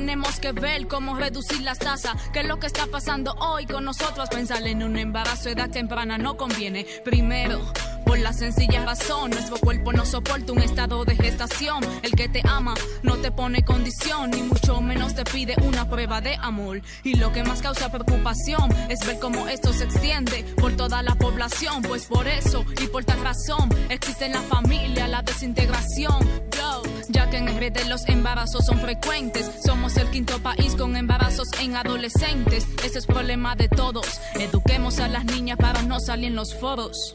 Tenemos que ver cómo reducir las tasas. ¿Qué es lo que está pasando hoy con nosotros? Pensar en un embarazo a edad temprana no conviene. Primero, por la sencilla razón, nuestro cuerpo no soporta un estado de gestación. El que te ama no te pone condición, ni mucho menos te pide una prueba de amor. Y lo que más causa preocupación es ver cómo esto se extiende por toda la población. Pues por eso y por tal razón existe en la familia la desintegración. Ya que en redes los embarazos son frecuentes, somos el quinto país con embarazos en adolescentes. Ese es problema de todos. Eduquemos a las niñas para no salir en los foros.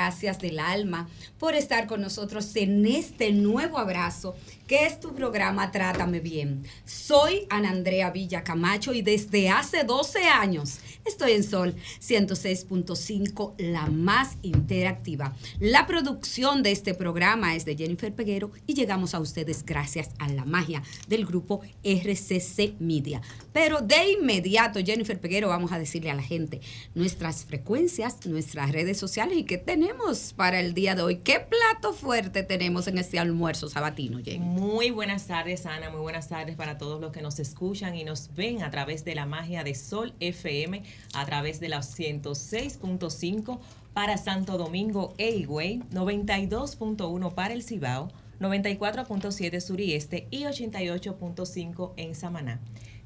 Gracias del alma por estar con nosotros en este nuevo abrazo que es tu programa Trátame Bien. Soy Ana Andrea Villa Camacho y desde hace 12 años estoy en Sol 106.5, la más interactiva. La producción de este programa es de Jennifer Peguero y llegamos a ustedes gracias a la magia del grupo RCC Media. Pero de inmediato, Jennifer Peguero, vamos a decirle a la gente nuestras frecuencias, nuestras redes sociales y qué tenemos para el día de hoy. ¿Qué plato fuerte tenemos en este almuerzo sabatino, Jenny? Muy buenas tardes, Ana. Muy buenas tardes para todos los que nos escuchan y nos ven a través de la magia de Sol FM, a través de la 106.5 para Santo Domingo e Higüey, 92.1 para el Cibao, 94.7 sur y este y 88.5 en Samaná.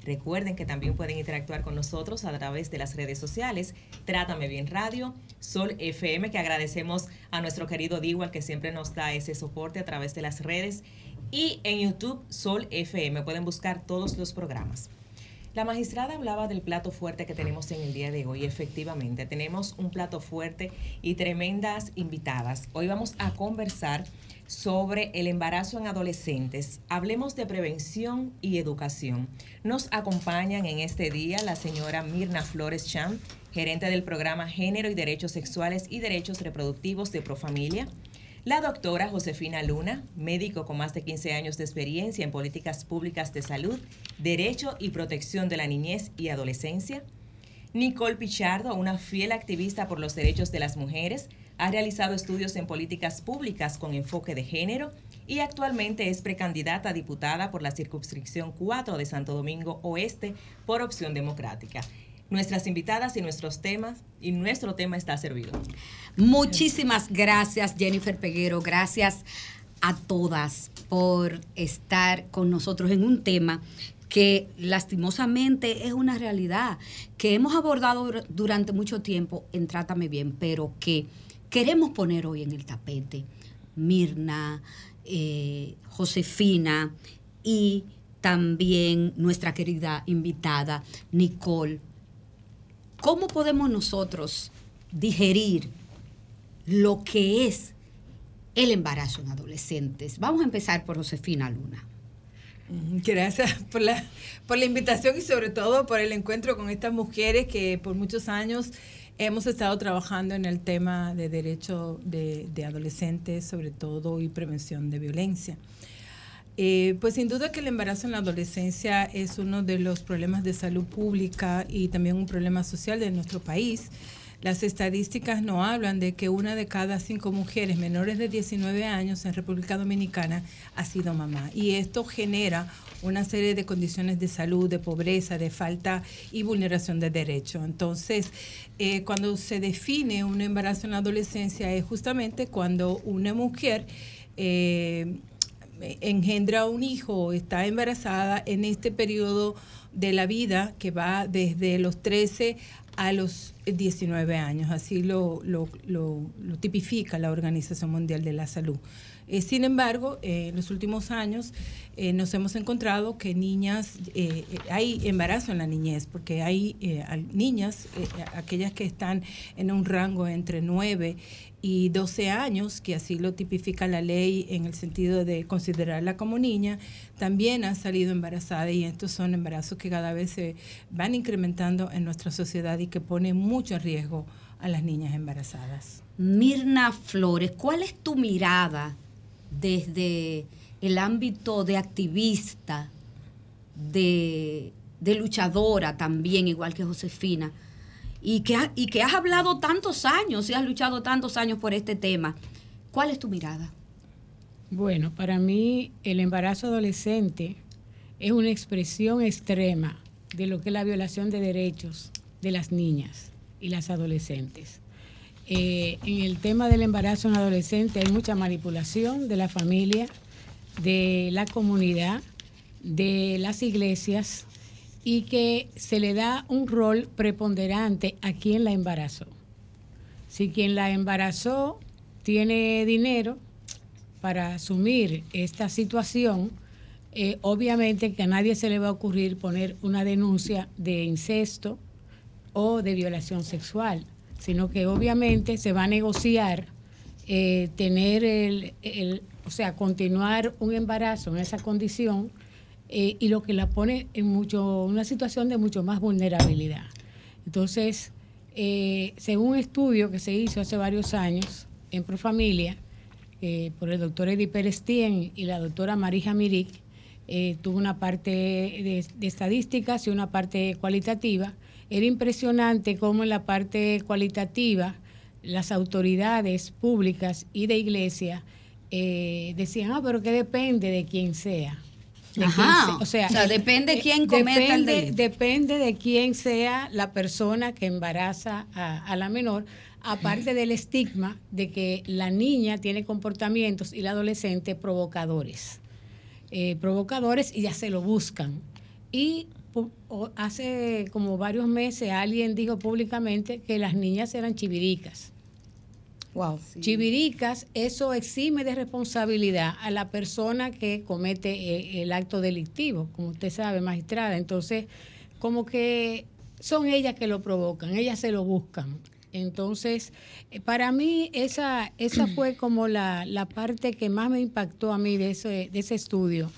Recuerden que también pueden interactuar con nosotros a través de las redes sociales. Trátame Bien Radio, Sol FM, que agradecemos a nuestro querido Digual que siempre nos da ese soporte a través de las redes. Y en YouTube, Sol FM, pueden buscar todos los programas. La magistrada hablaba del plato fuerte que tenemos en el día de hoy. Efectivamente, tenemos un plato fuerte y tremendas invitadas. Hoy vamos a conversar sobre el embarazo en adolescentes. Hablemos de prevención y educación. Nos acompañan en este día la señora Mirna Flores Cham, gerente del programa Género y Derechos Sexuales y Derechos Reproductivos de Profamilia. La doctora Josefina Luna, médico con más de 15 años de experiencia en políticas públicas de salud, derecho y protección de la niñez y adolescencia. Nicole Pichardo, una fiel activista por los derechos de las mujeres, ha realizado estudios en políticas públicas con enfoque de género y actualmente es precandidata a diputada por la circunscripción 4 de Santo Domingo Oeste por opción democrática. Nuestras invitadas y nuestros temas, y nuestro tema está servido. Muchísimas gracias, Jennifer Peguero. Gracias a todas por estar con nosotros en un tema que lastimosamente es una realidad, que hemos abordado dur- durante mucho tiempo en Trátame Bien, pero que queremos poner hoy en el tapete. Mirna, eh, Josefina y también nuestra querida invitada Nicole. ¿Cómo podemos nosotros digerir lo que es el embarazo en adolescentes? Vamos a empezar por Josefina Luna. Gracias por la, invitación y sobre todo por el encuentro con estas mujeres que por muchos años hemos estado trabajando en el tema de derecho de, de adolescentes, sobre todo, y prevención de violencia. Eh, pues sin duda que el embarazo en la adolescencia es uno de los problemas de salud pública y también un problema social de nuestro país. Las estadísticas no hablan de que una de cada cinco mujeres menores de 19 años en República Dominicana ha sido mamá. Y esto genera una serie de condiciones de salud, de pobreza, de falta y vulneración de derechos. Entonces, eh, cuando se define un embarazo en la adolescencia es justamente cuando una mujer... eh, engendra un hijo está embarazada en este periodo de la vida que va desde los 13 a los 19 años. Así lo, lo, lo- lo tipifica la Organización Mundial de la Salud. Eh, sin embargo, eh, en los últimos años eh, nos hemos encontrado que niñas, hay embarazo en la niñez, porque hay niñas, aquellas que están en un rango entre 9 y 12 años, que así lo tipifica la ley en el sentido de considerarla como niña, también han salido embarazadas y estos son embarazos que cada vez se van incrementando en nuestra sociedad y que ponen mucho en riesgo a las niñas embarazadas. Mirna Flores, ¿cuál es tu mirada desde el ámbito de activista, de, de luchadora también, igual que Josefina, y que, ha- y que has hablado tantos años y has luchado tantos años por este tema? ¿Cuál es tu mirada? Bueno, para mí el embarazo adolescente es una expresión extrema de lo que es la violación de derechos de las niñas y las adolescentes. Eh, en el tema del embarazo en adolescente hay mucha manipulación de la familia, de la comunidad, de las iglesias y que se le da un rol preponderante a quien la embarazó. Si quien la embarazó tiene dinero para asumir esta situación, eh, obviamente que a nadie se le va a ocurrir poner una denuncia de incesto o de violación sexual, sino que obviamente se va a negociar eh, tener el, el- o sea, continuar un embarazo en esa condición eh, y lo que la pone en mucho, una situación de mucho más vulnerabilidad. Entonces, eh, según un estudio que se hizo hace varios años en Profamilia, por el doctor Eddie Perestien y la doctora Marija Mirik, eh, tuvo una parte de, de estadísticas y una parte cualitativa. Era impresionante cómo en la parte cualitativa las autoridades públicas y de iglesia eh, decían, ah, pero que depende de quién sea. De Ajá. quién se- o sea, O sea, depende eh, quién cometa el delito. Depende de quién sea la persona que embaraza a, a la menor, aparte del estigma de que la niña tiene comportamientos y la adolescente provocadores. Eh, provocadores y ya se lo buscan. Y hace como varios meses alguien dijo públicamente que las niñas eran chiviricas. Wow. Chiviricas, eso exime de responsabilidad a la persona que comete eh, el acto delictivo, como usted sabe, magistrada. Entonces, como que son ellas que lo provocan, ellas se lo buscan. Entonces, eh, para mí esa, esa fue como la, la parte que más me impactó a mí de ese, de ese estudio,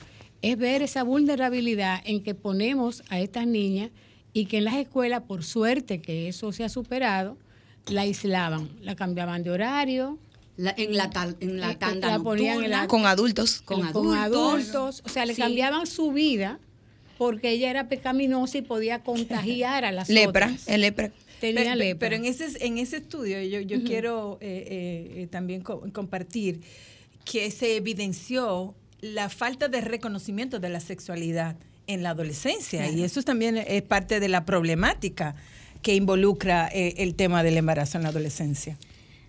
es ver esa vulnerabilidad en que ponemos a estas niñas y que en las escuelas, por suerte que eso se ha superado, la aislaban, la cambiaban de horario, La- en, la tal- en la Eh, tanda la ponían en la- nocturna, Con adultos. con eh, adultos. adultos, o sea, le Sí. cambiaban su vida porque ella era pecaminosa y podía contagiar a las Lepra, otras. el lepra. Tenía. Pero en ese, en ese estudio yo, yo quiero eh, eh, eh, también co- compartir que se evidenció la falta de reconocimiento de la sexualidad en la adolescencia y eso también es parte de la problemática que involucra eh, el tema del embarazo en la adolescencia.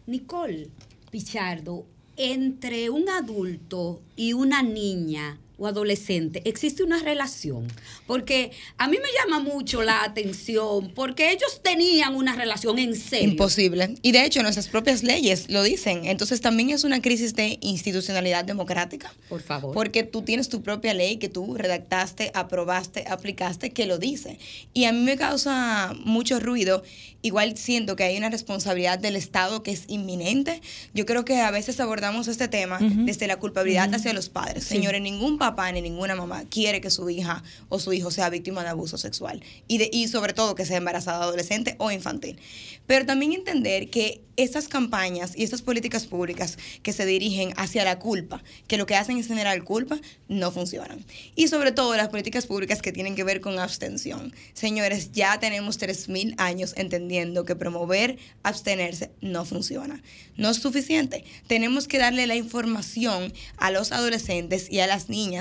Nicole Pichardo, entre un adulto y una niña o adolescente existe una relación, porque a mí me llama mucho la atención, porque ellos tenían una relación en serio. Imposible. Y de hecho, nuestras propias leyes lo dicen. Entonces también es una crisis de institucionalidad democrática. Por favor. Porque tú tienes tu propia ley que tú redactaste, aprobaste, aplicaste, que lo dice. Y a mí me causa mucho ruido. Igual siento que hay una responsabilidad del Estado que es inminente. Yo creo que a veces abordamos este tema desde la culpabilidad hacia los padres. Señores, ningún papá ni ninguna mamá quiere que su hija o su hijo sea víctima de abuso sexual. Y, de, y sobre todo que sea embarazada adolescente o infantil. Pero también entender que estas campañas y estas políticas públicas que se dirigen hacia la culpa, que lo que hacen es generar culpa, no funcionan. Y sobre todo las políticas públicas que tienen que ver con abstención. Señores, ya tenemos 3.000 años entendiendo que promover abstenerse no funciona. No es suficiente. Tenemos que darle la información a los adolescentes y a las niñas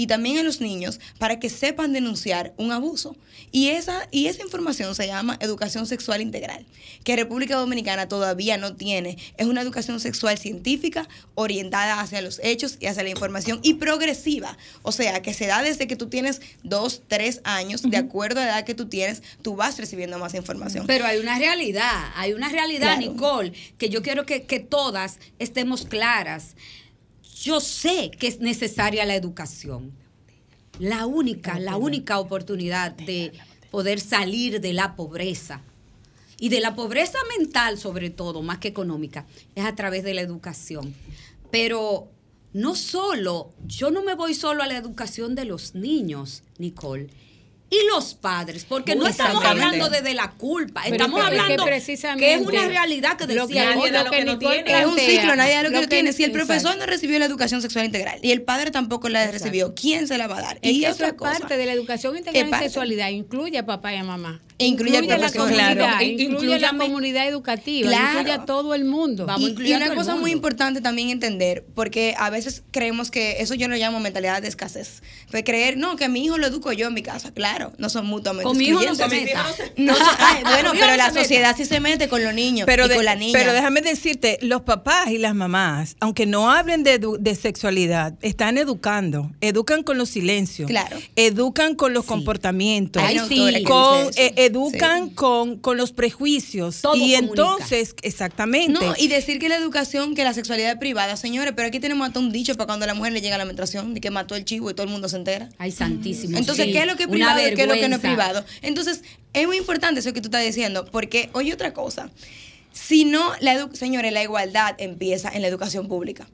y también a los niños para que sepan denunciar un abuso. Y esa, y esa información se llama educación sexual integral, que República Dominicana todavía no tiene. Es una educación sexual científica orientada hacia los hechos y hacia la información y progresiva. O sea, que se da desde que tú tienes dos, tres años, de acuerdo a la edad que tú tienes, tú vas recibiendo más información. Pero hay una realidad, hay una realidad, Claro. Nicole, que yo quiero que, que todas estemos claras. Yo sé que es necesaria la educación. La única, la única oportunidad de poder salir de la pobreza y de la pobreza mental sobre todo, más que económica, es a través de la educación. Pero no solo, yo no me voy solo a la educación de los niños, Nicole, y los padres, porque no estamos hablando desde la culpa, Pero estamos es que- es que hablando que, precisamente es una realidad que lo decía que- Nadie da lo que no tiene. Es un ciclo, nadie da lo que lo lo tiene. Si el exacto. profesor no recibió la educación sexual integral y el padre tampoco la recibió, ¿quién se la va a dar? Es y que eso otra es cosa, parte de la educación integral en parte. sexualidad. Incluye a papá y a mamá. E incluye al la profesor. comunidad, Claro. incluye la Inclúyame. comunidad educativa, Claro. incluye a todo el mundo. Vamos Y, incluir y una cosa muy importante también entender, porque a veces creemos que eso yo lo llamo mentalidad de escasez. De creer, no, que a mi hijo lo educo yo en mi casa. Claro, no son mutuamente Con mi hijo no se meta. No ay, bueno, pero la sociedad sí se mete con los niños Pero, y de- con la niña. pero déjame decirte, los papás y las mamás, aunque no hablen de, de sexualidad, están educando, educan con los silencios, Claro. educan con los comportamientos, una sí. con, eh, educan Sí. con, con los prejuicios. Todo y comunica. entonces, exactamente. No, y decir que la educación, que la sexualidad es privada, señores, pero aquí tenemos hasta un dicho para cuando a la mujer le llega la menstruación, de que mató el chivo y todo el mundo se entera. Ay, santísimo. Entonces, sí. ¿qué es lo que es Una privado y qué es lo que no es privado? Entonces, es muy importante eso que tú estás diciendo, porque, oye, otra cosa. Si no, la señores, la igualdad empieza en la educación pública.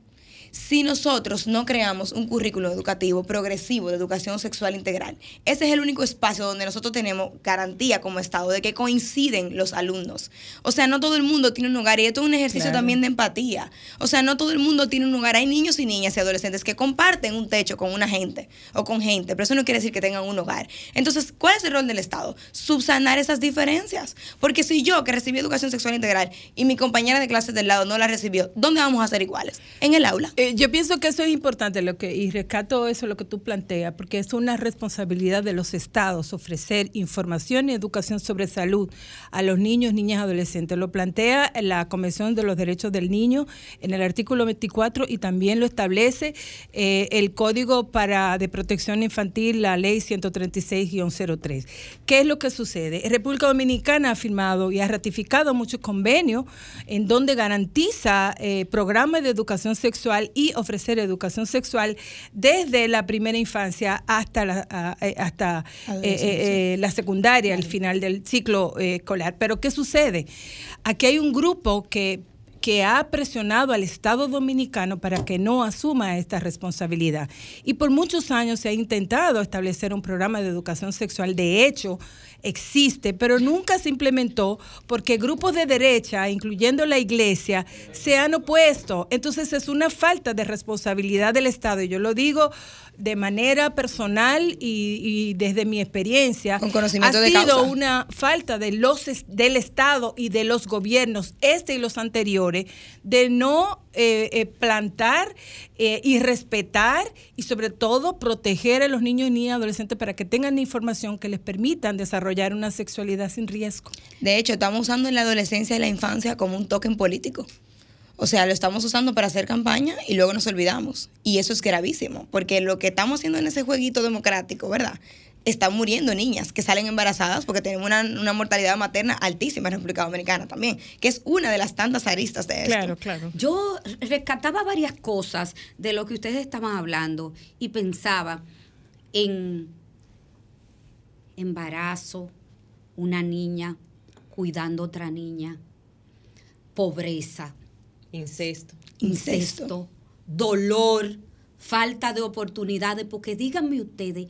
Si nosotros no creamos un currículo educativo progresivo de educación sexual integral, ese es el único espacio donde nosotros tenemos garantía como Estado de que coinciden los alumnos. O sea, no todo el mundo tiene un hogar y esto es un ejercicio también de empatía. O sea, no todo el mundo tiene un hogar. Hay niños y niñas y adolescentes que comparten un techo con una gente o con gente, pero eso no quiere decir que tengan un hogar. Entonces, ¿cuál es el rol del Estado? Subsanar esas diferencias. Porque si yo que recibí educación sexual integral y mi compañera de clase del lado no la recibió, ¿dónde vamos a ser iguales? En el aula. Eh, yo pienso que eso es importante lo que y rescato eso lo que tú planteas porque es una responsabilidad de los estados ofrecer información y educación sobre salud a los niños, niñas, adolescentes. Lo plantea la Convención de los Derechos del Niño en el artículo 24 y también lo establece eh, el Código para de Protección Infantil, la Ley 136-03. ¿Qué es lo que sucede? República Dominicana ha firmado y ha ratificado muchos convenios en donde garantiza eh, programas de educación sexual y ofrecer educación sexual desde la primera infancia hasta la, a- eh, hasta eh, eh, la secundaria, el final del ciclo escolar. Pero ¿qué sucede? Aquí hay un grupo que que ha presionado al Estado dominicano para que no asuma esta responsabilidad. Y por muchos años se ha intentado establecer un programa de educación sexual. De hecho, existe, pero nunca se implementó porque grupos de derecha, incluyendo la iglesia, se han opuesto. Entonces es una falta de responsabilidad del Estado. Y yo lo digo de manera personal y, y desde mi experiencia. Con conocimiento ha de sido causa. una falta de los del Estado y de los gobiernos, este y los anteriores, de no eh, eh, plantar eh, y respetar y sobre todo proteger a los niños y niñas adolescentes para que tengan información que les permitan desarrollar una sexualidad sin riesgo. De hecho, estamos usando en la adolescencia y la infancia como un token político. O sea, lo estamos usando para hacer campaña y luego nos olvidamos. Y eso es gravísimo, porque lo que estamos haciendo en ese jueguito democrático, ¿verdad? Están muriendo niñas que salen embarazadas porque tenemos una, una mortalidad materna altísima en República Dominicana también, que es una de las tantas aristas de esto. claro. Yo rescataba varias cosas de lo que ustedes estaban hablando y pensaba en embarazo, una niña cuidando otra niña, pobreza, Incesto. Incesto. incesto, dolor, falta de oportunidades, porque díganme ustedes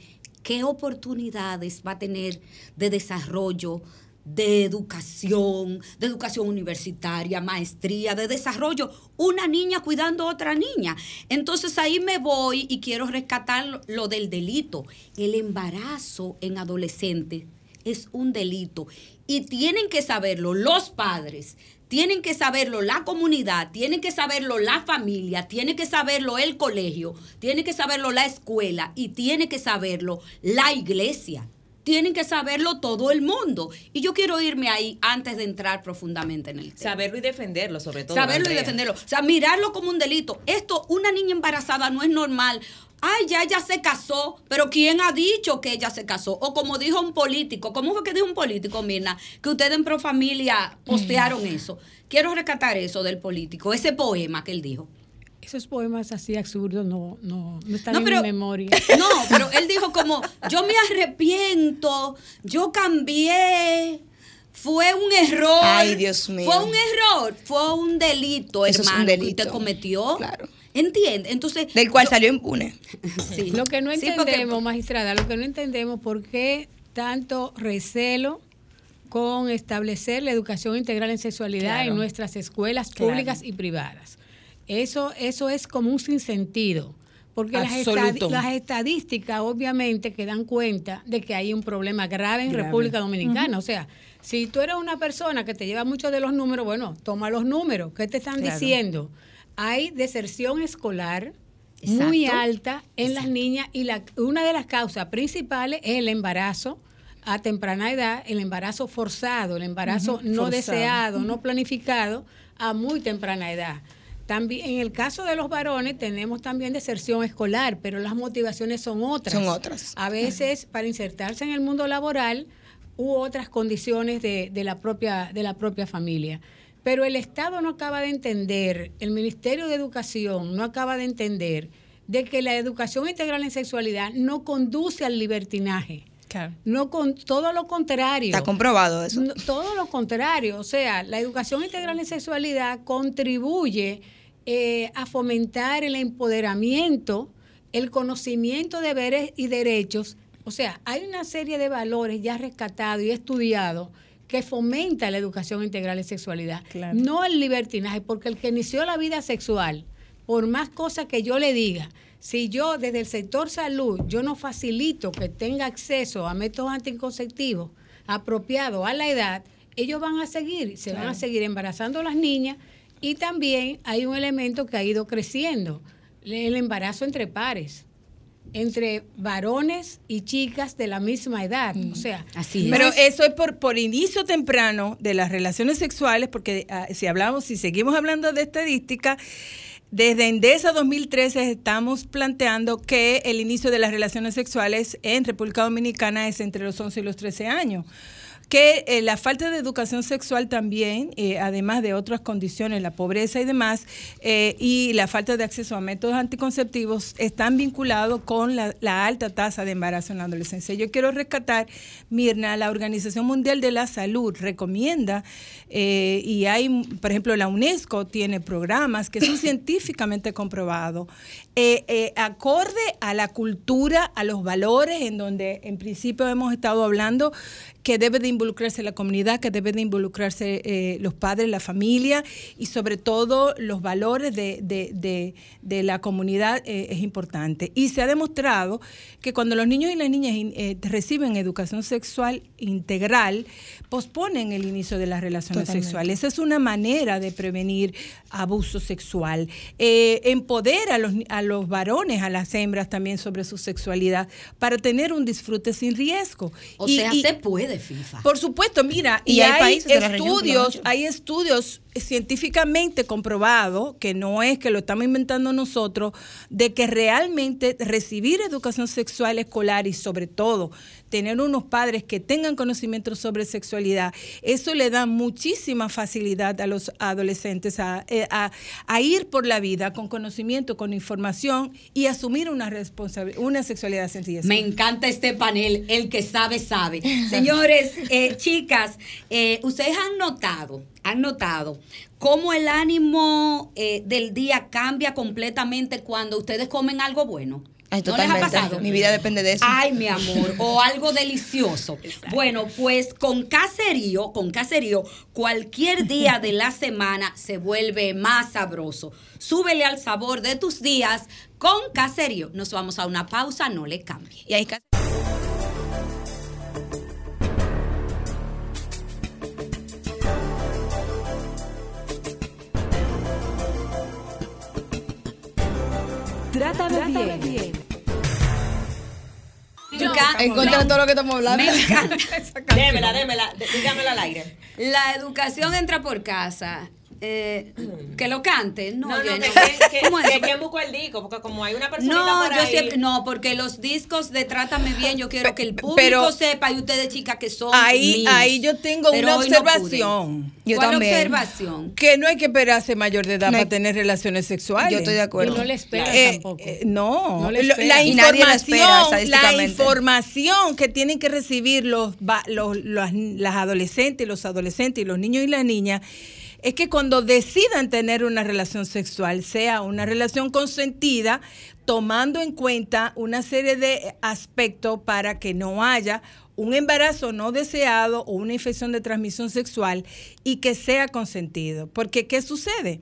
qué oportunidades va a tener de desarrollo, de educación, de educación universitaria, maestría, de desarrollo, una niña cuidando a otra niña. Entonces ahí me voy y quiero rescatar lo- del delito, el embarazo en adolescentes es un delito y tienen que saberlo los padres. Tienen que saberlo la comunidad, tienen que saberlo la familia, tiene que saberlo el colegio, tiene que saberlo la escuela y tiene que saberlo la iglesia. Tienen que saberlo todo el mundo. Y yo quiero irme ahí antes de entrar profundamente en el tema. Saberlo y defenderlo, sobre todo. Saberlo y defenderlo. O sea, mirarlo como un delito. Esto, una niña embarazada no es normal. Ay, ya ella se casó, pero ¿quién ha dicho que ella se casó? O como dijo un político, ¿cómo fue que dijo un político, Mirna? Que ustedes en Profamilia postearon eso. Quiero rescatar eso del político, ese poema que él dijo. Esos poemas así absurdos no, no, no están No, en mi memoria. No, pero él dijo como, yo me arrepiento, yo cambié, fue un error. Ay, Dios mío. Fue un error, fue un delito, Eso es un hermano, que usted cometió. Claro. ¿Entiende? Entonces, Del cual salió impune. sí. Lo que no Sí, porque- entendemos, magistrada, lo que no entendemos por qué tanto recelo con establecer la educación integral en sexualidad Claro. en nuestras escuelas Claro. públicas y privadas. Eso, eso es como un sinsentido, porque las, estadi- las estadísticas obviamente que dan cuenta de que hay un problema grave en Grave. República Dominicana. O sea, si tú eres una persona que te lleva mucho de los números, bueno, toma los números. ¿Qué te están Claro. diciendo? Hay deserción escolar muy alta en las niñas y la, una de las causas principales es el embarazo a temprana edad, el embarazo forzado, el embarazo no forzado. deseado, no planificado a muy temprana edad. También en el caso de los varones tenemos también deserción escolar, pero las motivaciones son otras. Son otras. A veces para insertarse en el mundo laboral u otras condiciones de, de la propia de la propia familia. Pero el Estado no acaba de entender, el Ministerio de Educación no acaba de entender de que la educación integral en sexualidad no conduce al libertinaje. Claro. No con todo lo contrario. Está comprobado eso. No, todo lo contrario, o sea, la educación integral en sexualidad contribuye eh, a fomentar el empoderamiento, el conocimiento de deberes y derechos. O sea, hay una serie de valores ya rescatados y estudiados que fomenta la educación integral en sexualidad, Claro. no el libertinaje, porque el que inició la vida sexual, por más cosas que yo le diga, si yo desde el sector salud, yo no facilito que tenga acceso a métodos anticonceptivos apropiados a la edad, ellos van a seguir, se van a seguir embarazando a las niñas y también hay un elemento que ha ido creciendo, el embarazo entre pares, entre varones y chicas de la misma edad. O sea, Así es. Pero eso es por, por inicio temprano de las relaciones sexuales, porque ah, si hablamos, si seguimos hablando de estadística, desde Endesa 2013 estamos planteando que el inicio de las relaciones sexuales en República Dominicana es entre los 11 y los 13 años. Que eh, la falta de educación sexual también, eh, además de otras condiciones, la pobreza y demás, eh, y la falta de acceso a métodos anticonceptivos, están vinculados con la, la alta tasa de embarazo en la adolescencia. Yo quiero rescatar, Mirna, la Organización Mundial de la Salud recomienda, y hay, por ejemplo, la UNESCO tiene programas que son científicamente comprobados, acorde a la cultura, a los valores, en donde en principio hemos estado hablando que debe de involucrarse la comunidad, que debe de involucrarse eh, los padres, la familia y sobre todo los valores de, de- de- de la comunidad eh, es importante. Y se ha demostrado que cuando los niños y las niñas in- eh, reciben educación sexual integral, posponen el inicio de las relaciones Totalmente. sexuales. Esa es una manera de prevenir abuso sexual. Eh, empodera a los, a los varones, a las hembras también sobre su sexualidad para tener un disfrute sin riesgo. o Y- sea, y- se puede, FIFA. por supuesto, mira, y, Y hay estudios, hay estudios científicamente comprobados, que no es que lo estamos inventando nosotros, de que realmente recibir educación sexual escolar y sobre todo tener unos padres que tengan conocimiento sobre sexualidad, eso le da muchísima facilidad a los adolescentes a, eh, a- a ir por la vida con conocimiento, con información y asumir una responsabilidad, una sexualidad riesgo. Me encanta este panel, el que sabe, sabe. Señores, eh, chicas, eh, ustedes han notado, han notado cómo el ánimo eh, del día cambia completamente cuando ustedes comen algo bueno. ¿No les ha pasado? Mi vida depende de eso. Ay, mi amor, o algo delicioso. Bueno, pues con caserío, con caserío, cualquier día de la semana se vuelve más sabroso. Súbele al sabor de tus días con caserío. Nos vamos a una pausa, no le cambie. Y ahí Trátame, Trátame bien encanta. En contra de todo lo que estamos hablando. Me encanta esa canción. Démela, démela, dé- dígamela al aire. La educación entra por casa. Eh, que lo cante. No, No, no, yo que, no. que, que, ¿Cómo es? que quién buscó el disco, porque como hay una persona No, por yo ahí, siempre, no, porque los discos de Trátame Bien, yo quiero que el público pero- sepa y ustedes chicas que son Ahí, ahí yo tengo Pero una observación. Yo ¿Cuál también. observación? Que no hay que esperarse mayor de edad para tener relaciones sexuales. Yo estoy de Y acuerdo. no le espera Eh, tampoco. eh, no, No le espera. la Y información, espera la estadísticamente. información que tienen que recibir los, va- los- las, las adolescentes, los adolescentes y los niños y las niñas es que cuando decidan tener una relación sexual sea una relación consentida, tomando en cuenta una serie de aspectos para que no haya un embarazo no deseado o una infección de transmisión sexual y que sea consentido. Porque, ¿qué sucede?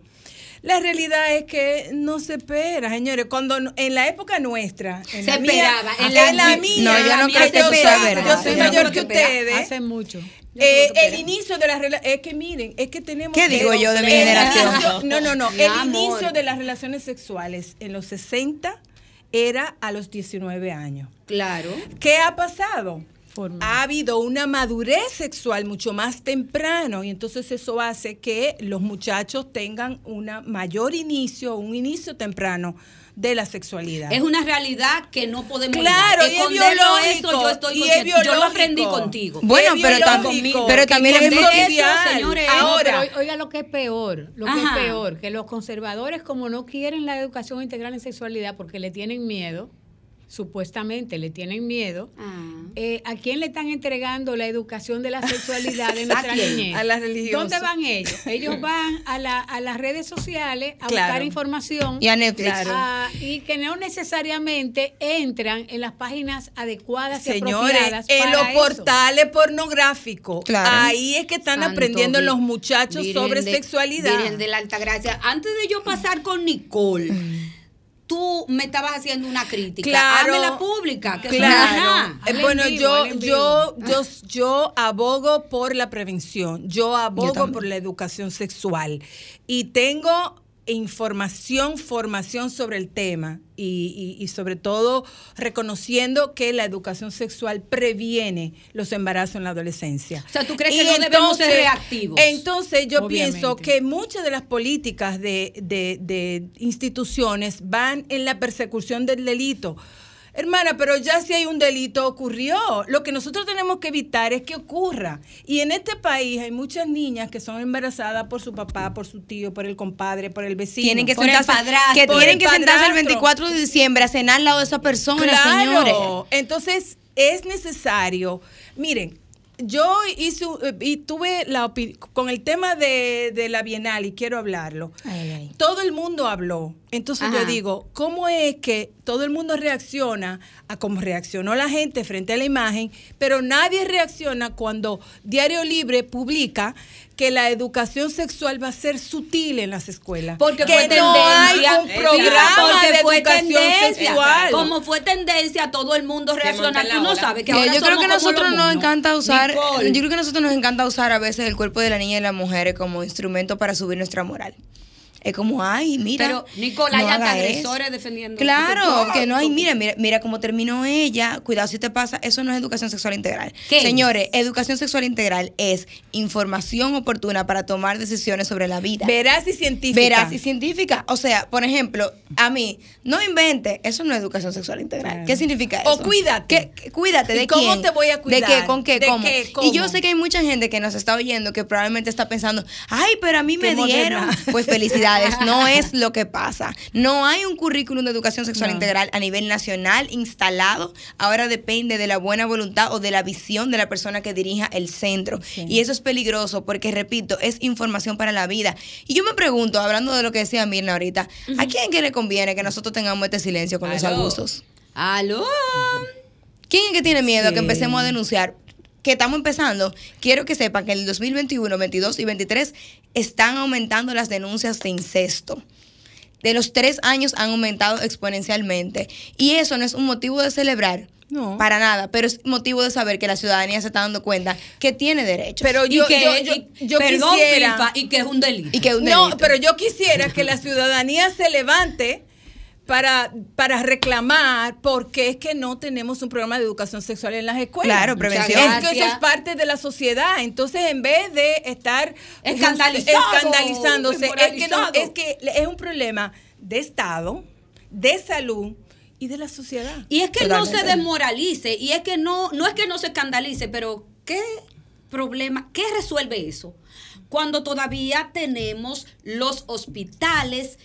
La realidad es que no se espera, señores. Cuando en la época nuestra, en Se la esperaba, en en la- la, mía, No, yo en la no mía, creo que yo eso sea soy- verdad. Yo soy mayor que ustedes. Hace mucho. Eh, el inicio de la relación, es que miren, es que tenemos... ¿Qué digo yo de mi el generación? inicio- No, no, no. El amor. inicio de las relaciones sexuales en los 60 era a los 19 años. Claro. ¿Qué ha pasado? Formal. Ha habido una madurez sexual mucho más temprano y entonces eso hace que los muchachos tengan un mayor inicio, un inicio temprano de la sexualidad. Es una realidad que no podemos Claro, negar. y es biológico, eso, yo estoy y es consciente. Yo lo aprendí contigo. Bueno, pero, biológico, pero también es social. señores. Ahora, No, pero oiga lo que es peor, lo que Ajá. es peor, que los conservadores como no quieren la educación integral en sexualidad porque le tienen miedo, supuestamente le tienen miedo, Ah. eh, ¿a quién le están entregando la educación de la sexualidad de nuestra quién? niñez? A las religiosas. ¿Dónde van ellos? Ellos van a, la- a las redes sociales a Claro. buscar información Y a Netflix. ah, y que no necesariamente entran en las páginas adecuadas y Señores, apropiadas en para los eso. portales pornográficos, Claro. ahí es que están Santo aprendiendo los muchachos sobre de- sexualidad. Virgen de la Alta Gracia. Antes de yo pasar con Nicole, tú me estabas haciendo una crítica. Claro. Hazme la pública. Que Claro. Eh, bueno, vivo, yo, yo, yo, yo abogo por la prevención, yo abogo por la educación sexual y tengo información, formación sobre el tema y, y- y sobre todo reconociendo que la educación sexual previene los embarazos en la adolescencia. O sea, ¿tú crees Y que no debemos ser reactivos? Entonces yo Obviamente. pienso que muchas de las políticas de, de- de instituciones van en la persecución del delito. Hermana, pero ya si hay un delito ocurrió. Lo que nosotros tenemos que evitar es que ocurra. Y en este país hay muchas niñas que son embarazadas por su papá, por su tío, por el compadre, por el vecino. Tienen que Por el sentarse, padrastro. que tienen el que sentarse el padrastro. 24 de diciembre a cenar al lado de esa persona, señores. Claro. Entonces, es necesario. Miren, yo hice, eh, y tuve la opi- con el tema de, de la Bienal y quiero hablarlo. Ay, ay. Todo el mundo habló. Entonces Ajá. yo digo, ¿cómo es que todo el mundo reacciona a cómo reaccionó la gente frente a la imagen, pero nadie reacciona cuando Diario Libre publica que la educación sexual va a ser sutil en las escuelas? Porque que fue no hay un programa porque de fue educación tendencia. sexual. Como fue tendencia, todo el mundo reacciona. la Tú no sabes que ahora yo creo que nosotros nos encanta usar, Nicole. yo creo que a nosotros nos encanta usar a veces el cuerpo de la niña y las mujeres como instrumento para subir nuestra moral. Es como, ay, mira. Pero, Nicole, hay no haga eso. agresores defendiendo. Claro, que no hay, ¿cómo? mira, mira, mira cómo terminó ella, cuidado si te pasa, eso no es educación sexual integral. ¿Qué Señores, educación sexual integral es información oportuna para tomar decisiones sobre la vida. Veraz y científica. Veraz y científica. O sea, por ejemplo, a mí, no invente, eso no es educación sexual integral. Claro. ¿Qué significa O eso? cuídate. ¿Qué- qué- cuídate, ¿Y ¿de cómo quién? te voy a cuidar? ¿De qué? ¿Con qué? ¿De ¿Cómo? qué? Y yo ¿Cómo? sé que hay mucha gente que nos está oyendo que probablemente está pensando, ay, pero a mí Qué me dieron. Pues no es lo que pasa. No hay un currículum de educación sexual No. integral a nivel nacional instalado. Ahora depende de la buena voluntad o de la visión de la persona que dirija el centro. Y eso es peligroso porque, repito, es información para la vida. Y yo me pregunto, hablando de lo que decía Mirna ahorita, ¿a quién que le conviene que nosotros tengamos este silencio con los abusos? Aló. ¿Quién es que tiene miedo a que empecemos a denunciar? Que estamos empezando. Quiero que sepan que en el 2021, 22 y 23 están aumentando las denuncias de incesto. De los tres años han aumentado exponencialmente. Y eso no es un motivo de celebrar. No. Para nada, pero es motivo de saber que la ciudadanía se está dando cuenta que tiene derechos. Pero Y yo, que, yo, yo, y- yo perdón, quisiera... Y que es un delito. y que es un No, pero yo quisiera que la ciudadanía se levante para, para reclamar porque es que no tenemos un programa de educación sexual en las escuelas. Claro, prevención. Es que eso es parte de la sociedad. Entonces, en vez de estar Escandalizado, escandalizándose, es que, no, es que es un problema de Estado, de salud y de la sociedad. Y es que no se Totalmente. desmoralice, y es que no, no es que no se escandalice, pero ¿qué problema, qué resuelve eso? Cuando todavía tenemos los hospitales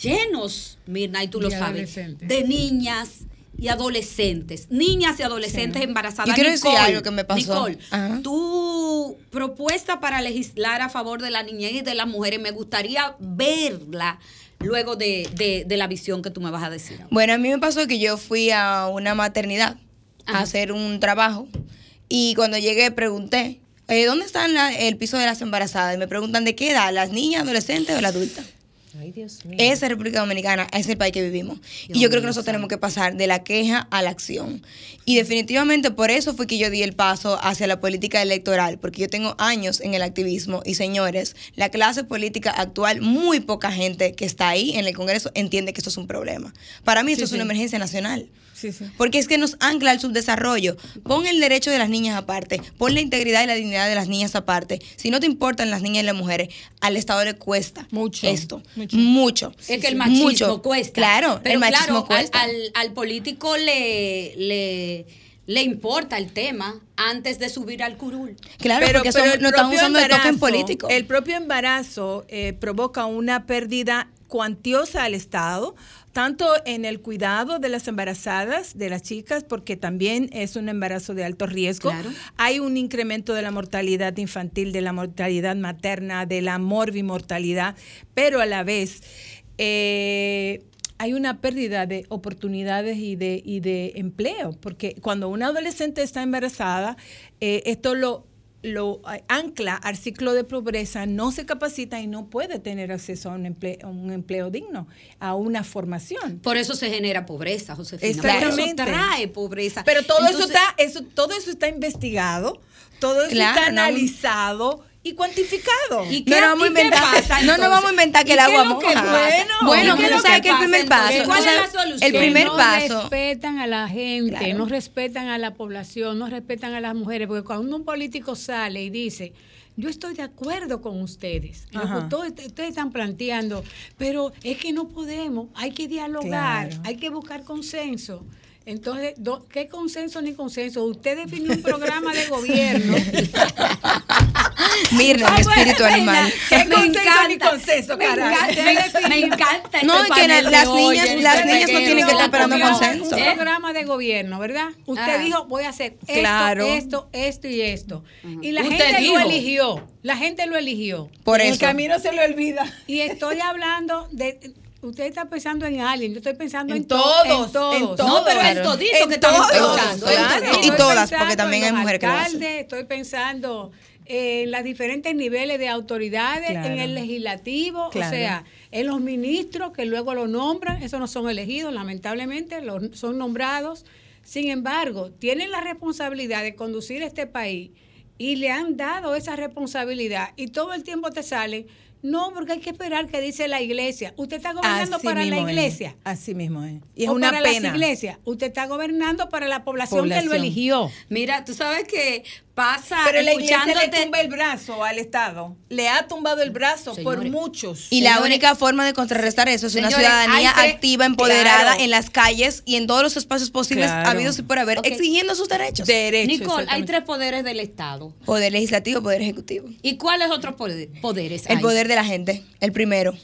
llenos, Mirna, y tú lo De sabes, de niñas y adolescentes, niñas y adolescentes embarazadas. Yo quiero decir Nicole, algo que me pasó. Nicole, Ajá. tu propuesta para legislar a favor de la niñez y de las mujeres, me gustaría verla luego de, de- de la visión que tú me vas a decir. ahora. Bueno, a mí me pasó que yo fui a una maternidad Ajá. a hacer un trabajo y cuando llegué pregunté, eh, ¿dónde está el piso de las embarazadas? Y me preguntan, ¿de qué edad? ¿Las niñas, adolescentes o las adultas? Ay, Dios mío. Esa es República Dominicana, es el país que vivimos. y yo creo que nosotros tenemos que pasar de la queja a la acción. Y definitivamente por eso fue que yo di el paso hacia la política electoral, porque yo tengo años en el activismo y señores, la clase política actual, muy poca gente que está ahí en el Congreso entiende que esto es un problema. Para mí esto Sí, es sí. una emergencia nacional. Sí, sí. Porque es que nos ancla el subdesarrollo. Pon el derecho de las niñas aparte, pon la integridad y la dignidad de las niñas aparte. Si no te importan las niñas y las mujeres, al Estado le cuesta Mucho, esto. mucho. Mucho. Es que el machismo Mucho. cuesta. Claro, pero el machismo claro, al- cuesta. Al, al político le, le, le importa el tema antes de subir al curul. Claro, porque son- el no están propio usando el token embarazo- político. El propio embarazo eh, provoca una pérdida cuantiosa al Estado, tanto en el cuidado de las embarazadas, de las chicas, porque también es un embarazo de alto riesgo. Claro. Hay un incremento de la mortalidad infantil, de la mortalidad materna, de la morbimortalidad, pero a la vez eh, hay una pérdida de oportunidades y de, y de empleo, porque cuando una adolescente está embarazada, eh, esto lo lo eh, ancla al ciclo de pobreza, no se capacita y no puede tener acceso a un empleo, a un empleo digno, a una formación. Por eso se genera pobreza, Josefina. Por Exactamente. eso trae pobreza. Pero todo eso está, eso, todo eso está investigado, todo eso Claro, está analizado y cuantificado. ¿Y No qué- vamos a y qué inventar, pasa, no nos vamos a inventar que ¿Y el qué agua que moja. Bueno, ¿Y qué tú lo sabes que el primer entonces? paso, ¿Cuál es la solución? el Que primer no paso. respetan a la gente, Claro. no respetan a la población, no respetan a las mujeres, porque cuando un político sale y dice, yo estoy de acuerdo con ustedes, lo que ustedes están planteando, pero es que no podemos, hay que dialogar, Claro. hay que buscar consenso. Entonces, ¿qué consenso ni consenso? Usted definió un programa de gobierno. Mirna, mi espíritu animal. ¿Qué Me consenso ni encanta, consenso, me caray? encanta, me, me encanta No, este es que las niñas- las niñas no tienen que estar esperando consenso. Un ¿Eh? programa de gobierno, ¿verdad? Usted Ah. dijo, voy a hacer esto, Claro. esto, esto y esto. Y la Usted gente dijo. lo eligió. La gente lo eligió. Por En el eso. camino se le olvida. Y estoy hablando de. Usted está pensando en alguien, yo estoy pensando en, En to- todos, en todos. en todos. No, pero en Claro. todito En que estamos todos, pensando. claro. todito. Y todas, porque también hay mujeres que lo hacen. Estoy pensando en los diferentes niveles de autoridades, Claro. en el legislativo, Claro. o sea, en los ministros que luego lo nombran, esos no son elegidos, lamentablemente, los- son nombrados. Sin embargo, tienen la responsabilidad de conducir este país y le han dado esa responsabilidad y todo el tiempo te salen. No, porque hay que esperar que dice la iglesia. Usted está gobernando Así para la es. iglesia. Así mismo es. Y es o una para pena. las iglesias. Usted está gobernando para la población, que Población. lo eligió. Mira, tú sabes que pasa Pero la iglesia le tumba el brazo al Estado. Le ha tumbado el brazo por muchos. Y la Señores- única forma de contrarrestar eso es una ciudadanía hay activa, empoderada Claro. en las calles y en todos los espacios posibles Claro. habidos y por haber, exigiendo sus derechos. Derecho. Nicole, hay tres poderes del Estado. Poder legislativo, poder ejecutivo. ¿Y cuáles otros poder- poderes El hay? poder de la gente, el primero.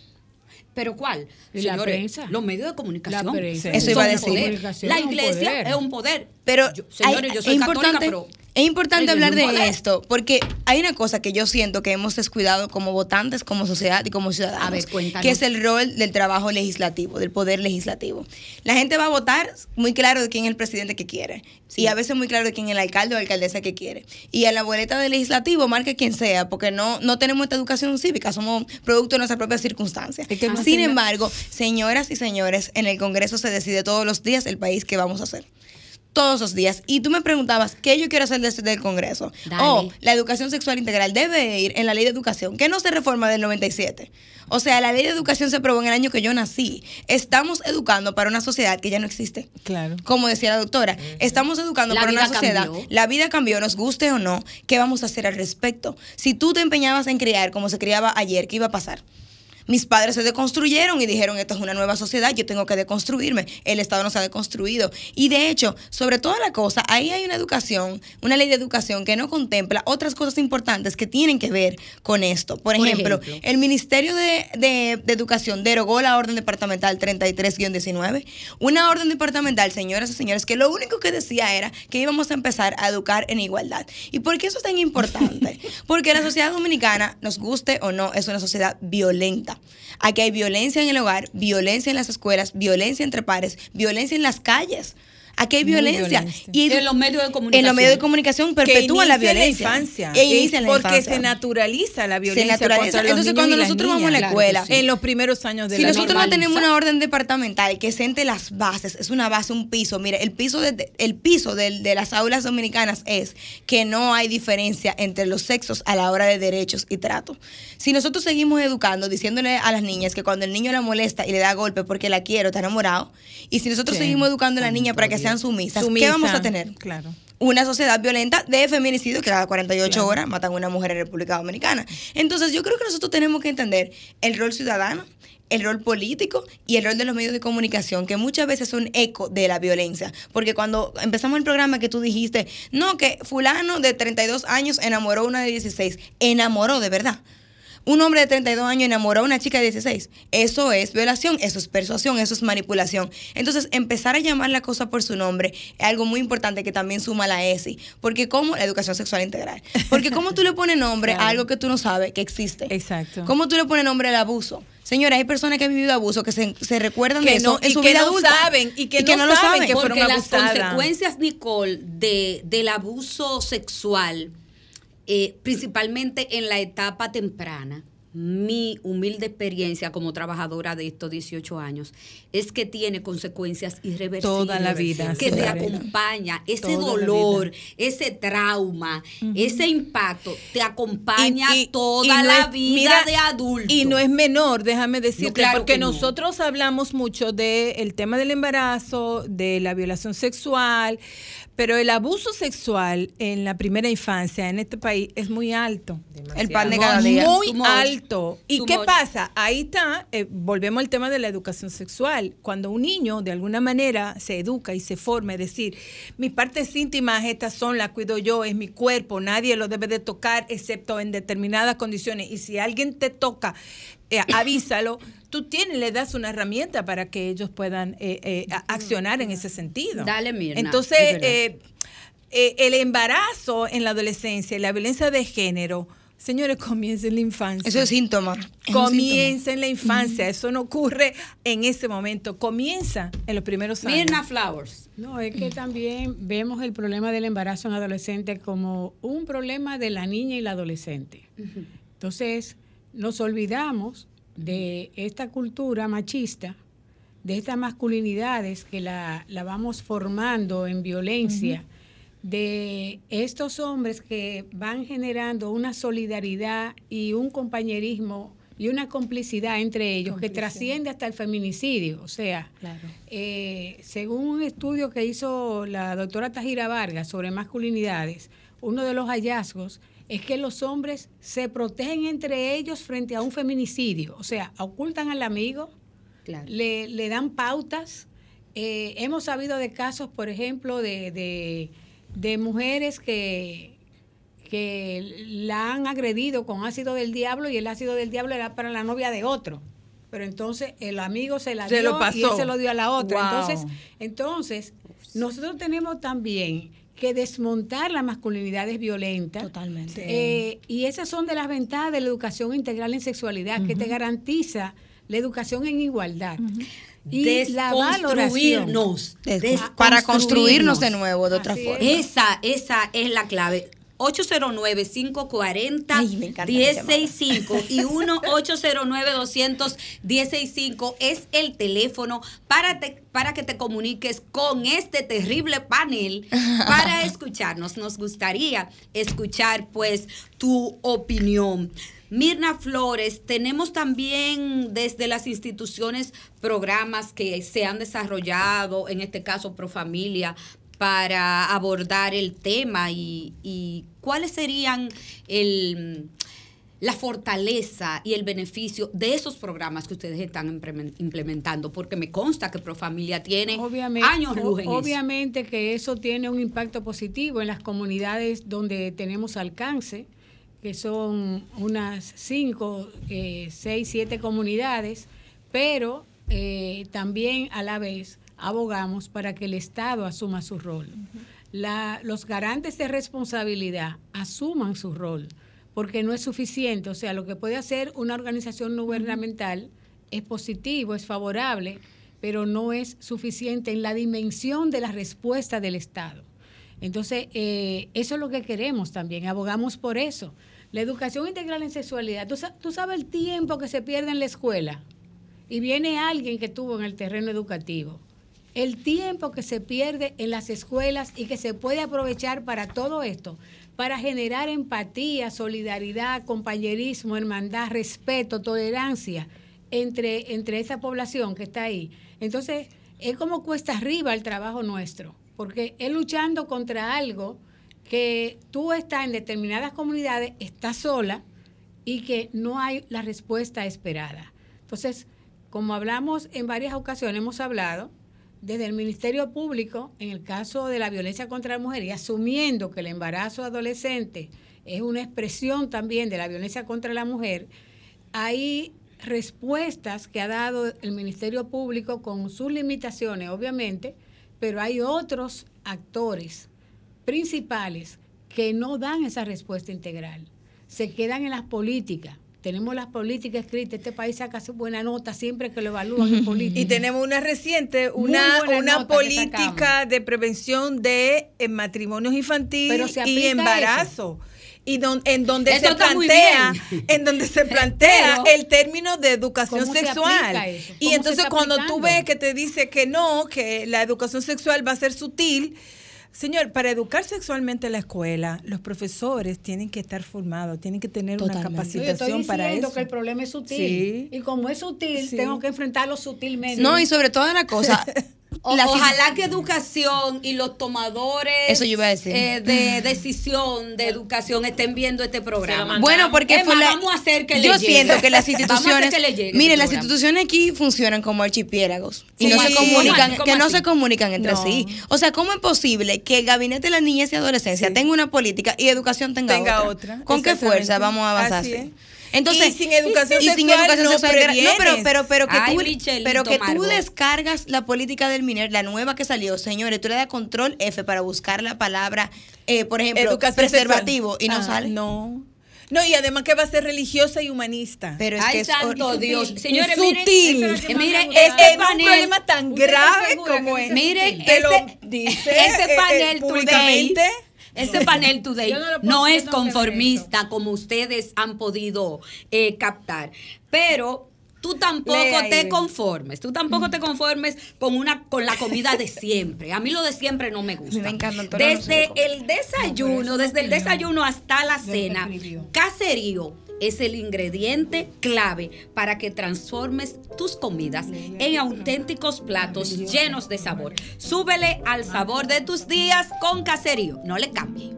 ¿Pero cuál? La prensa. los medios de comunicación. La prensa. Eso iba a decir. La es un iglesia poder. es un poder. Pero Yo- señores, hay- yo soy es católica, importante, pero es importante hablar de esto, porque hay una cosa que yo siento que hemos descuidado como votantes, como sociedad y como ciudadanos, ver, que es el rol del trabajo legislativo, del poder legislativo. La gente va a votar muy claro de quién es el presidente que quiere y a veces muy claro de quién es el alcalde o alcaldesa que quiere. Y a la boleta del legislativo marca quien sea, porque no, no tenemos esta educación cívica, somos producto de nuestras propias circunstancias. Es que no Sin embargo, señoras y señores, en el Congreso se decide todos los días el país que vamos a hacer todos los días. Y tú me preguntabas, ¿qué yo quiero hacer desde el Congreso? Dale. O la educación sexual integral debe ir en la ley de educación, que no se reforma del 97. O sea, la ley de educación se aprobó en el año que yo nací. Estamos educando para una sociedad que ya no existe. Claro. Como decía la doctora, estamos educando La para una sociedad. cambió. La vida cambió, nos guste o no. ¿Qué vamos a hacer al respecto? Si tú te empeñabas en criar como se criaba ayer, ¿qué iba a pasar? Mis padres se deconstruyeron y dijeron, esto es una nueva sociedad, yo tengo que deconstruirme. El Estado no se ha deconstruido. Y de hecho, sobre toda la cosa, ahí hay una educación, una ley de educación que no contempla otras cosas importantes que tienen que ver con esto. Por, Por ejemplo, ejemplo. el Ministerio de, de- de Educación derogó la orden departamental 33-19. Una orden departamental, señoras y señores, que lo único que decía era que íbamos a empezar a educar en igualdad. ¿Y por qué eso es tan importante? Porque la sociedad dominicana, nos guste o no, es una sociedad violenta. Aquí hay violencia en el hogar, violencia en las escuelas, violencia entre pares, violencia en las calles. Aquí hay violencia. violencia. Y En los medios de en comunicación. los medios de comunicación perpetúan la en violencia. infancia. E inicia en la porque infancia. se naturaliza la Se violencia naturaliza. contra los Entonces, niños cuando y nosotros vamos a la escuela, en los primeros años de Si la nosotros no tenemos una orden departamental que sente las bases, es una base, un piso. Mire, el piso de, el piso de, las aulas dominicanas es que no hay diferencia entre los sexos a la hora de derechos y trato. Si nosotros seguimos educando, diciéndole a las niñas que cuando el niño la molesta y le da golpe porque la quiere o está enamorado, y si nosotros Sí. seguimos educando a la niña para que sean sumisas, Sumisa, ¿qué vamos a tener? Claro. una sociedad violenta de feminicidio que cada 48 horas matan a una mujer en República Dominicana. Entonces yo creo que nosotros tenemos que entender el rol ciudadano, el rol político y el rol de los medios de comunicación, que muchas veces son eco de la violencia. Porque cuando empezamos el programa que tú dijiste, no, que fulano de 32 años enamoró a una de 16, enamoró de verdad. Un hombre de 32 años enamoró a una chica de 16. Eso es violación, eso es persuasión, eso es manipulación. Entonces, empezar a llamar la cosa por su nombre es algo muy importante que también suma la ESI. Porque como la educación sexual integral. Porque cómo tú le pones nombre a algo que tú no sabes que existe. Exacto. ¿Cómo tú le pones nombre al abuso? Señora, hay personas que han vivido abuso que se, se recuerdan Que de eso no- en y su que vida no adulta. saben, y que no lo saben que Porque fueron las consecuencias, Nicole, de, del abuso sexual, eh, principalmente en la etapa temprana, mi humilde experiencia como trabajadora de estos 18 años es que tiene consecuencias irreversibles. Toda la vida, Que te acompaña. Ese Toda dolor, ese trauma, ese impacto, te acompaña Y- y- toda y no la es- vida mira, de adulto. Y no es menor, déjame decirte, No, claro porque que no. nosotros hablamos mucho del tema del embarazo, de la violación sexual, pero el abuso sexual en la primera infancia en este país es muy alto. El pan de cada día. Muy Too much. alto. ¿Y Too qué much. pasa? Ahí está, eh, volvemos al tema de la educación sexual. Cuando un niño de alguna manera se educa y se forma, es decir, mis partes íntimas estas son, las cuido yo, es mi cuerpo, nadie lo debe de tocar excepto en determinadas condiciones. Y si alguien te toca, eh, avísalo. Tú tienes, le das una herramienta para que ellos puedan eh, eh, accionar en ese sentido. Dale, Mirna, Entonces, eh, eh, el embarazo en la adolescencia y la violencia de género, señores, comienza en la infancia. Eso es síntoma. Es Comienza en la infancia, eso no ocurre en ese momento, comienza en los primeros años. Mirna Flowers. No, es que también vemos el problema del embarazo en adolescentes como un problema de la niña y la adolescente. Entonces, nos olvidamos de esta cultura machista, de estas masculinidades que la, la vamos formando en violencia, de estos hombres que van generando una solidaridad y un compañerismo y una complicidad entre ellos que trasciende hasta el feminicidio. O sea, eh, según un estudio que hizo la doctora Tajira Vargas sobre masculinidades, uno de los hallazgos es que los hombres se protegen entre ellos frente a un feminicidio. O sea, ocultan al amigo, Claro. le, le dan pautas. Eh, hemos sabido de casos, por ejemplo, de, de- de mujeres que, que la han agredido con ácido del diablo y el ácido del diablo era para la novia de otro. Pero entonces el amigo se la Se dio lo pasó. y él se lo dio a la otra. Wow. Entonces, entonces, nosotros tenemos también que desmontar las masculinidades violentas. Totalmente. Eh, y esas son de las ventajas de la educación integral en sexualidad, que te garantiza la educación en igualdad. Y la valoración. Des- para construirnos de nuevo de otra Así forma. es. Esa, esa es la clave. 809-540 Ay, me encanta esa 165 y 1-809-200-165 es el teléfono para, te- para que te comuniques con este terrible panel para escucharnos. Nos gustaría escuchar pues tu opinión. Mirna Flores, tenemos también desde las instituciones programas que se han desarrollado, en este caso Profamilia, para abordar el tema y, y cuáles serían el, la fortaleza y el beneficio de esos programas que ustedes están implemen- implementando, porque me consta que Profamilia tiene Obviamente, años luz en o- eso. obviamente que eso tiene un impacto positivo en las comunidades donde tenemos alcance, que son unas cinco, eh, seis, siete comunidades, pero eh, también a la vez abogamos para que el Estado asuma su rol. La- los garantes de responsabilidad asuman su rol, porque no es suficiente. O sea, lo que puede hacer una organización no gubernamental es positivo, es favorable, pero no es suficiente en la dimensión de la respuesta del Estado. Entonces, eh, eso es lo que queremos también, abogamos por eso. La educación integral en sexualidad, ¿tú, tú sabes el tiempo que se pierde en la escuela y viene alguien que estuvo en el terreno educativo. El tiempo que se pierde en las escuelas y que se puede aprovechar para todo esto, para generar empatía, solidaridad, compañerismo, hermandad, respeto, tolerancia entre, entre esa población que está ahí. Entonces, es como cuesta arriba el trabajo nuestro, porque es luchando contra algo que tú estás en determinadas comunidades, estás sola y que no hay la respuesta esperada. Entonces, como hablamos en varias ocasiones, hemos hablado desde el Ministerio Público, en el caso de la violencia contra la mujer, y asumiendo que el embarazo adolescente es una expresión también de la violencia contra la mujer, hay respuestas que ha dado el Ministerio Público con sus limitaciones, obviamente, pero hay otros actores principales que no dan esa respuesta integral. Se quedan en las políticas. Tenemos las políticas escritas. Este país saca su buena nota siempre que lo evalúan en política. Y tenemos una reciente, una, una política de prevención de eh, matrimonios infantiles y embarazo. Y don- en donde Eso se plantea, en donde se plantea Pero, el término de educación ¿cómo se sexual. Y ¿Cómo se entonces cuando tú aplicando? ves que te dice que no, que la educación sexual va a ser sutil, Señor, para educar sexualmente en la escuela, los profesores tienen que estar formados, tienen que tener una Totalmente. Yo estoy capacitación para eso. que el problema es sutil. Sí. Y como es sutil, Sí. tengo que enfrentarlo sutilmente. No, y sobre todo una cosa. O- la- ojalá que educación y los tomadores Eso yo iba a decir. eh, de decisión de educación estén viendo este programa. Bueno, porque la- vamos a hacer que le yo llegue. siento que las Vamos a hacer instituciones, que le llegue este las programa. instituciones aquí funcionan como archipiélagos y Sí. no se ¿Cómo comunican, así? ¿Cómo que no así? se comunican entre No. sí. O sea, ¿cómo es posible que el gabinete de la niñez y adolescencia Sí. tenga una política y educación tenga, Tenga otra? otra, ¿Con qué fuerza vamos a avanzar Así así? es. Entonces, Y sin educación y sin sexual educación no sexual, no, pero, pero, pero que Ay, tú, Michelito pero que tú Margot. descargas la política del MINER, la nueva que salió, señores, tú le das control F para buscar la palabra, eh, por ejemplo, Educación preservativo sexual. y no Ah, sale. No. No, y además que va a ser religiosa y humanista. Pero es Ay, que es santo Dios. Señores, sutil. miren, es este es un problema tan ¿Usted está grave como que es. eso es Miren, sutil? Te lo este, dice, este eh, eh, panel today, públicamente. Este panel today no es conformista como ustedes han podido eh, captar, pero tú tampoco te conformes, tú tampoco te conformes con una con la comida de siempre. A mí lo de siempre no me gusta. me encantan todos los Desde el desayuno, desde el desayuno hasta la cena, caserío es el ingrediente clave para que transformes tus comidas en auténticos platos llenos de sabor. Súbele al sabor de tus días con caserío. No le cambie.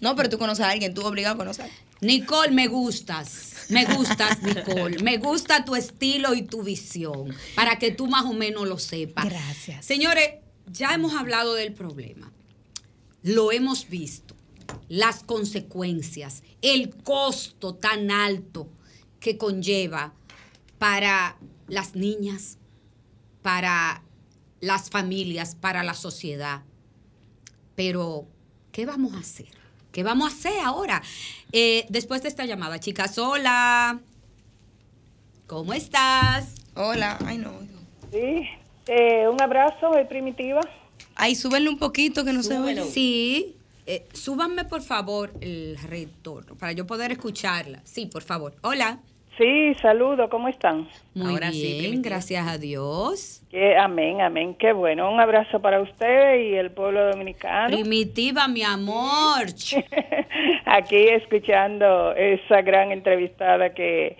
No, pero tú conoces a alguien, tú obligado a conocer. Nicole, me gustas. Me gustas, Nicole. Me gusta tu estilo y tu visión. Para que tú más o menos lo sepas. Gracias. Señores, ya hemos hablado del problema. Lo hemos visto. Las consecuencias, el costo tan alto que conlleva para las niñas, para las familias, para la sociedad. Pero, ¿qué vamos a hacer? ¿Qué vamos a hacer ahora? Eh, después de esta llamada, chicas, hola. ¿Cómo estás? Hola, ay no. Sí, eh, un abrazo, Primitiva. Ay, súbele un poquito que no se oye. Sí. Eh, súbanme, por favor, el retorno para yo poder escucharla. Sí, por favor. Hola. Sí, saludo, ¿cómo están? Muy Ahora sí, bien, Primitiva. gracias a Dios. Que- amén, amén, qué bueno. Un abrazo para usted y el pueblo dominicano. Primitiva, mi amor. Aquí escuchando esa gran entrevistada que,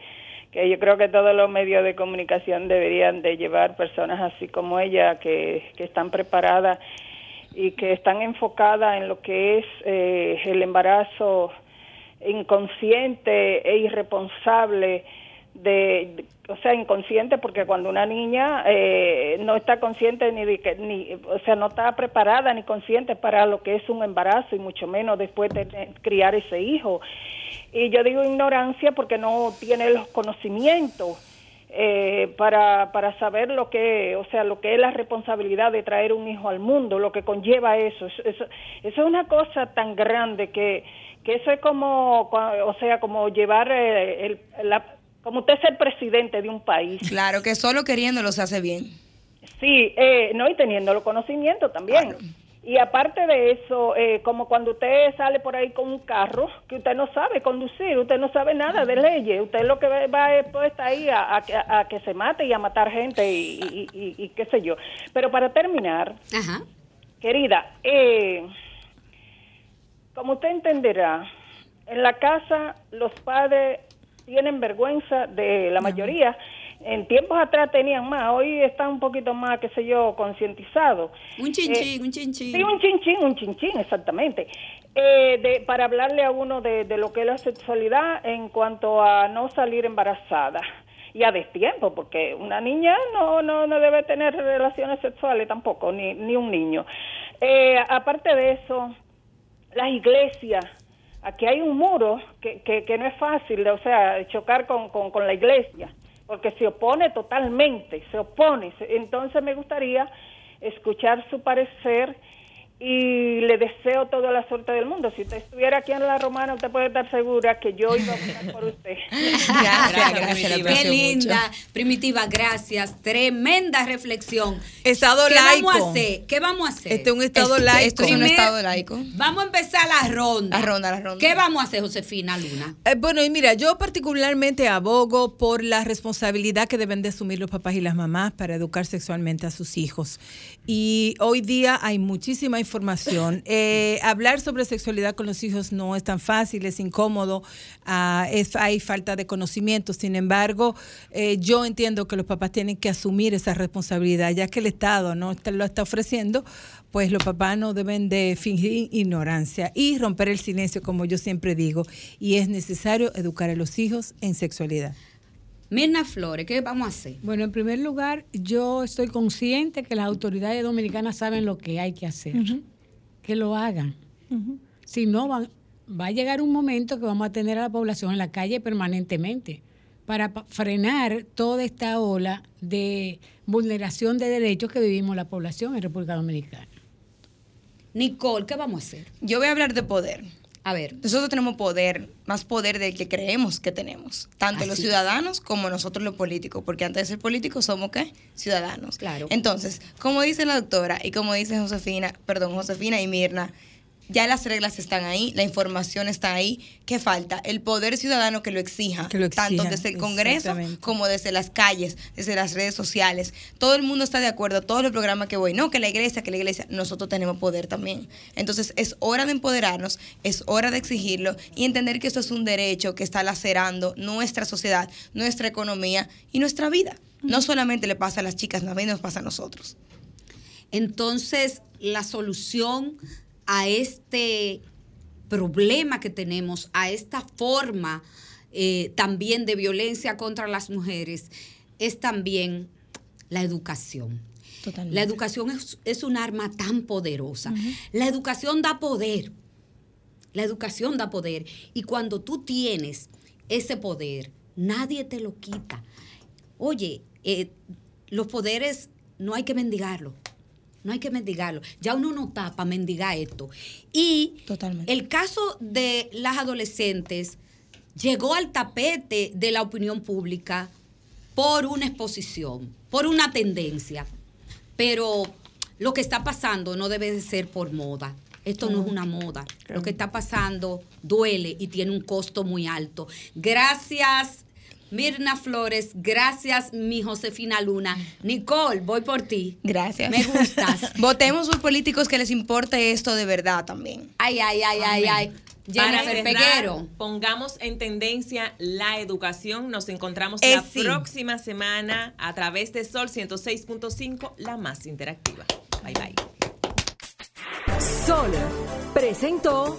que yo creo que todos los medios de comunicación deberían de llevar personas así como ella, que, que están preparadas y que están enfocadas en lo que es eh, el embarazo inconsciente e irresponsable de, o sea inconsciente porque cuando una niña eh, no está consciente ni de que ni o sea no está preparada ni consciente para lo que es un embarazo y mucho menos después de de criar ese hijo. Y yo digo ignorancia porque no tiene los conocimientos eh, para, para saber lo que, o sea, lo que es la responsabilidad de traer un hijo al mundo, lo que conlleva eso. Eso, eso, eso es una cosa tan grande que, que eso es como, o sea, como llevar eh, el, la, como usted ser presidente de un país. Claro, que solo queriéndolo se hace bien. Sí, eh, no, y teniendo los conocimientos también. Y aparte de eso, eh, como cuando usted sale por ahí con un carro, que usted no sabe conducir, usted no sabe nada de leyes, usted lo que va- va es puesta ahí a, a que- a que se mate y a matar gente y, y- y- y qué sé yo. Pero para terminar, Ajá. querida, eh, como usted entenderá, en la casa los padres tienen vergüenza de la mayoría. En tiempos atrás tenían más, hoy están un poquito más, qué sé yo, concientizados. Un chinchín, un chinchín. Sí, un chinchín, un chinchín, exactamente. Eh, de, para hablarle a uno de, de lo que es la sexualidad en cuanto a no salir embarazada y a destiempo, porque una niña no, no, no debe tener relaciones sexuales tampoco, ni, ni un niño. Eh, aparte de eso, las iglesias, aquí hay un muro que, que, que no es fácil, o sea, chocar con, con, con la iglesia, porque se opone totalmente, se opone. Entonces me gustaría escuchar su parecer y le deseo toda la suerte del mundo. Si usted estuviera aquí en La Romana, usted puede estar segura que yo iba a votar por usted. Gracias, gracias, Qué linda, mucho. primitiva, gracias. Tremenda reflexión. Estado ¿Qué laico. vamos a hacer? ¿Qué vamos a hacer? Este es un estado Esto- laico. esto es un estado laico. Vamos a empezar la ronda. La ronda, la ronda. ¿Qué vamos a hacer, Josefina Luna? Eh, bueno, y mira, yo particularmente abogo por la responsabilidad que deben de asumir los papás y las mamás para educar sexualmente a sus hijos. Y hoy día hay muchísima información. Eh, hablar sobre sexualidad con los hijos no es tan fácil, es incómodo, ah, es, hay falta de conocimiento. Sin embargo, eh, yo entiendo que los papás tienen que asumir esa responsabilidad, ya que el Estado no lo está ofreciendo, pues los papás no deben de fingir ignorancia y romper el silencio, como yo siempre digo, y es necesario educar a los hijos en sexualidad. Mirna Flores, ¿qué vamos a hacer? Bueno, en primer lugar, yo estoy consciente que las autoridades dominicanas saben lo que hay que hacer. Que lo hagan. Si no, van, va a llegar un momento que vamos a tener a la población en la calle permanentemente para pa- frenar toda esta ola de vulneración de derechos que vivimos la población en República Dominicana. Nicole, ¿qué vamos a hacer? Yo voy a hablar de poder. A ver, Nosotros tenemos poder, más poder del que creemos que tenemos, tanto Así los es. ciudadanos como nosotros los políticos, porque antes de ser políticos somos qué? Ciudadanos. Claro. Entonces, como dice la doctora y como dice Josefina, perdón, Josefina y Mirna, ya las reglas están ahí, la información está ahí. ¿Qué falta? El poder ciudadano que lo exija, Que lo exija, tanto desde el Congreso como desde las calles, desde las redes sociales. Todo el mundo está de acuerdo, todos los programas que voy, no, que la iglesia, que la iglesia, nosotros tenemos poder también. Entonces es hora de empoderarnos, es hora de exigirlo y entender que esto es un derecho que está lacerando nuestra sociedad, nuestra economía y nuestra vida. No solamente le pasa a las chicas, también nos pasa a nosotros. entonces la solución a este problema que tenemos, a esta forma eh, también de violencia contra las mujeres, es también la educación. La educación es, es un arma tan poderosa. La educación da poder. La educación da poder. Y cuando tú tienes ese poder, nadie te lo quita. Oye, eh, los poderes no hay que mendigarlos. No hay que mendigarlo. Ya uno no está para mendigar esto. Y Totalmente. el caso de las adolescentes llegó al tapete de la opinión pública por una exposición, por una tendencia. Pero lo que está pasando no debe de ser por moda. Esto no es una moda. Lo que está pasando duele y tiene un costo muy alto. Gracias. Mirna Flores, gracias mi Josefina Luna. Nicole, voy por ti. Gracias. Me gustas. Votemos por políticos que les importe esto de verdad también. Ay, ay, ay, ay, ay. Para cerrar, Peguero. pongamos en tendencia la educación. Nos encontramos la sí. próxima semana a través de Sol 106.5, la más interactiva. Bye bye. Sol presentó